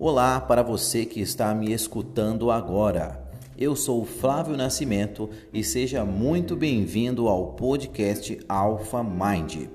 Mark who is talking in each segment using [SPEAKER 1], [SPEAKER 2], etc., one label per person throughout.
[SPEAKER 1] Olá para você que está me escutando agora. Eu sou Flávio Nascimento e seja muito bem-vindo ao podcast Alpha Mind.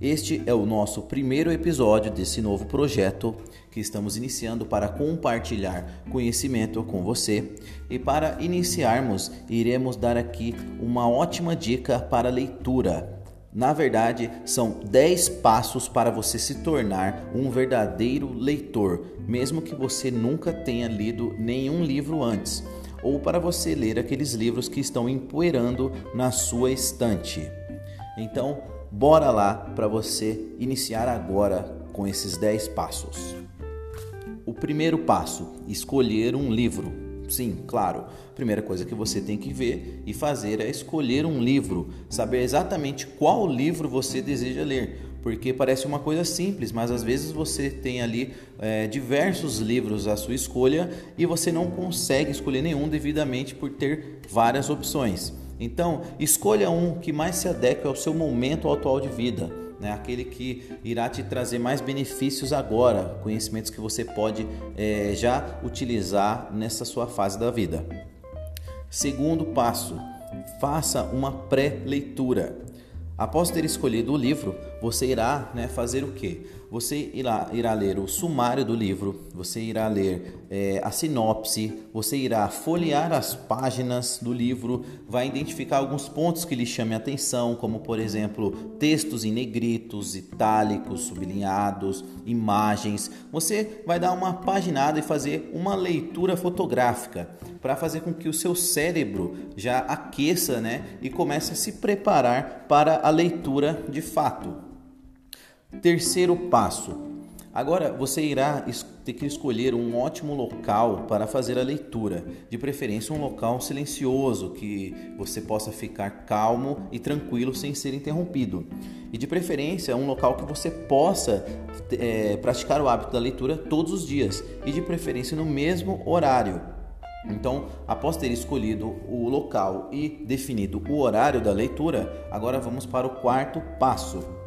[SPEAKER 1] Este é o nosso primeiro episódio desse novo projeto que estamos iniciando para compartilhar conhecimento com você. E para iniciarmos, iremos dar aqui uma ótima dica para leitura na verdade, são 10 passos para você se tornar um verdadeiro leitor, mesmo que você nunca tenha lido nenhum livro antes, ou para você ler aqueles livros que estão empoeirando na sua estante. Então, bora lá para você iniciar agora com esses 10 passos. O primeiro passo: escolher um livro. Sim, claro. Primeira coisa que você tem que ver e fazer é escolher um livro, saber exatamente qual livro você deseja ler. Porque parece uma coisa simples, mas às vezes você tem ali é, diversos livros à sua escolha e você não consegue escolher nenhum devidamente por ter várias opções. Então, escolha um que mais se adeque ao seu momento atual de vida né? aquele que irá te trazer mais benefícios agora, conhecimentos que você pode é, já utilizar nessa sua fase da vida. Segundo passo, faça uma pré-leitura. Após ter escolhido o livro, você irá né, fazer o que? Você irá, irá ler o sumário do livro, você irá ler é, a sinopse, você irá folhear as páginas do livro, vai identificar alguns pontos que lhe chamem atenção, como por exemplo textos em negritos, itálicos, sublinhados, imagens. Você vai dar uma paginada e fazer uma leitura fotográfica para fazer com que o seu cérebro já aqueça né, e comece a se preparar para a leitura de fato. Terceiro passo. Agora você irá ter que escolher um ótimo local para fazer a leitura, de preferência um local silencioso que você possa ficar calmo e tranquilo sem ser interrompido. E de preferência um local que você possa é, praticar o hábito da leitura todos os dias e de preferência no mesmo horário. Então, após ter escolhido o local e definido o horário da leitura, agora vamos para o quarto passo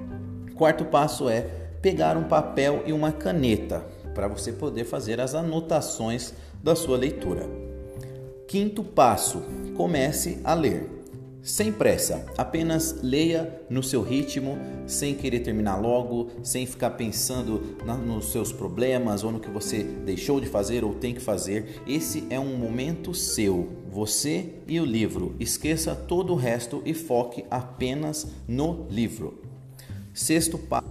[SPEAKER 1] Quarto passo é pegar um papel e uma caneta para você poder fazer as anotações da sua leitura. Quinto passo: comece a ler. Sem pressa, apenas leia no seu ritmo, sem querer terminar logo, sem ficar pensando na, nos seus problemas ou no que você deixou de fazer ou tem que fazer. Esse é um momento seu, você e o livro. Esqueça todo o resto e foque apenas no livro. Sexto passo: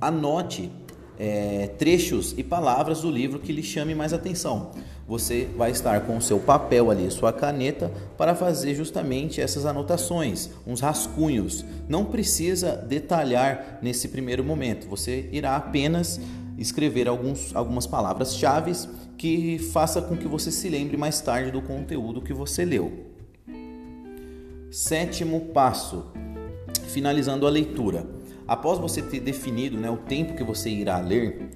[SPEAKER 1] anote é, trechos e palavras do livro que lhe chame mais atenção. Você vai estar com o seu papel ali, sua caneta, para fazer justamente essas anotações, uns rascunhos. Não precisa detalhar nesse primeiro momento, você irá apenas escrever alguns, algumas palavras-chave que faça com que você se lembre mais tarde do conteúdo que você leu. Sétimo passo: finalizando a leitura. Após você ter definido né, o tempo que você irá ler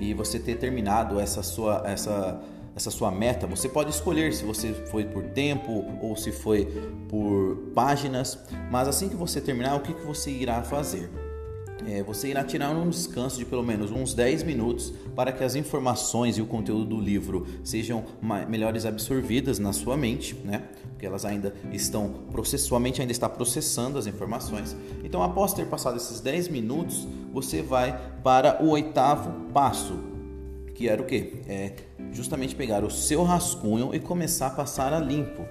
[SPEAKER 1] e você ter terminado essa sua, essa, essa sua meta, você pode escolher se você foi por tempo ou se foi por páginas, mas assim que você terminar, o que, que você irá fazer? É, você irá tirar um descanso de pelo menos uns 10 minutos para que as informações e o conteúdo do livro sejam melhores absorvidas na sua mente, né? Porque elas ainda estão processualmente ainda está processando as informações. Então, após ter passado esses 10 minutos, você vai para o oitavo passo, que era o que? É justamente pegar o seu rascunho e começar a passar a limpo.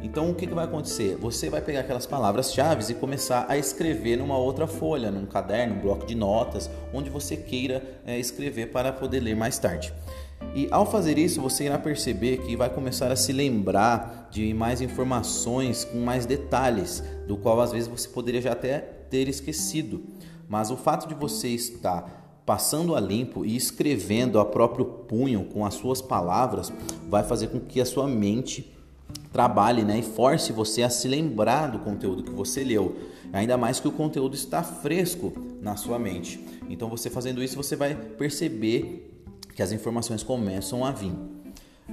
[SPEAKER 1] Então o que, que vai acontecer? Você vai pegar aquelas palavras-chave e começar a escrever numa outra folha, num caderno, um bloco de notas, onde você queira é, escrever para poder ler mais tarde. E ao fazer isso, você irá perceber que vai começar a se lembrar de mais informações com mais detalhes, do qual às vezes você poderia já até ter esquecido. Mas o fato de você estar passando a limpo e escrevendo a próprio punho com as suas palavras vai fazer com que a sua mente trabalhe né, e force você a se lembrar do conteúdo que você leu. Ainda mais que o conteúdo está fresco na sua mente. Então, você fazendo isso, você vai perceber que as informações começam a vir.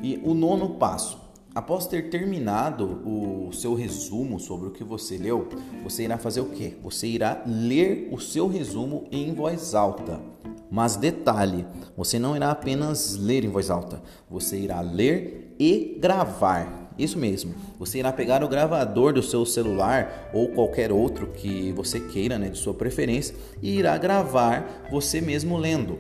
[SPEAKER 1] E o nono passo. Após ter terminado o seu resumo sobre o que você leu, você irá fazer o quê? Você irá ler o seu resumo em voz alta. Mas detalhe, você não irá apenas ler em voz alta, você irá ler e gravar. Isso mesmo. Você irá pegar o gravador do seu celular ou qualquer outro que você queira, né, de sua preferência, e irá gravar você mesmo lendo.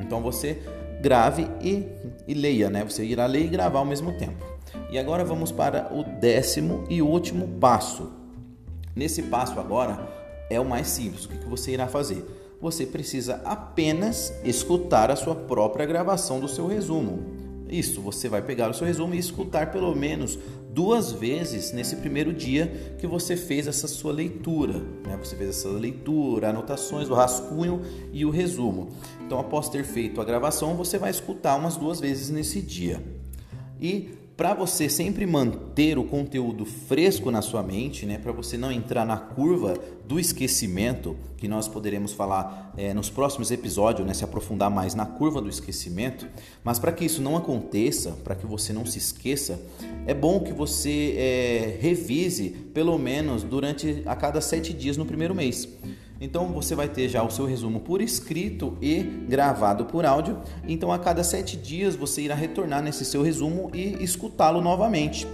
[SPEAKER 1] Então você grave e, e leia, né? Você irá ler e gravar ao mesmo tempo. E agora vamos para o décimo e último passo. Nesse passo agora é o mais simples. O que você irá fazer? Você precisa apenas escutar a sua própria gravação do seu resumo. Isso, você vai pegar o seu resumo e escutar pelo menos duas vezes nesse primeiro dia que você fez essa sua leitura. Né? Você fez essa leitura, anotações, o rascunho e o resumo. Então, após ter feito a gravação, você vai escutar umas duas vezes nesse dia. E para você sempre manter o conteúdo fresco na sua mente, né, para você não entrar na curva do esquecimento, que nós poderemos falar é, nos próximos episódios, né, se aprofundar mais na curva do esquecimento, mas para que isso não aconteça, para que você não se esqueça, é bom que você é, revise pelo menos durante a cada sete dias no primeiro mês. Então você vai ter já o seu resumo por escrito e gravado por áudio. Então a cada sete dias você irá retornar nesse seu resumo e escutá-lo novamente.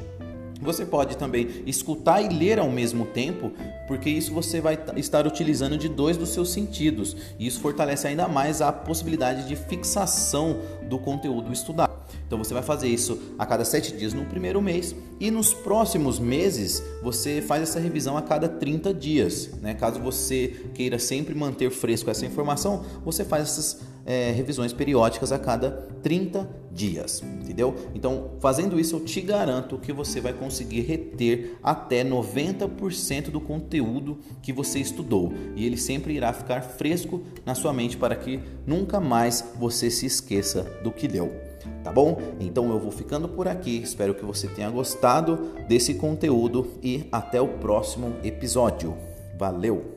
[SPEAKER 1] Você pode também escutar e ler ao mesmo tempo, porque isso você vai estar utilizando de dois dos seus sentidos, e isso fortalece ainda mais a possibilidade de fixação do conteúdo estudado. Então você vai fazer isso a cada sete dias no primeiro mês e nos próximos meses você faz essa revisão a cada 30 dias. Né? Caso você queira sempre manter fresco essa informação, você faz essas é, revisões periódicas a cada 30 dias, entendeu? Então, fazendo isso, eu te garanto que você vai conseguir reter até 90% do conteúdo que você estudou e ele sempre irá ficar fresco na sua mente para que nunca mais você se esqueça do que deu tá bom? Então eu vou ficando por aqui. Espero que você tenha gostado desse conteúdo e até o próximo episódio. Valeu!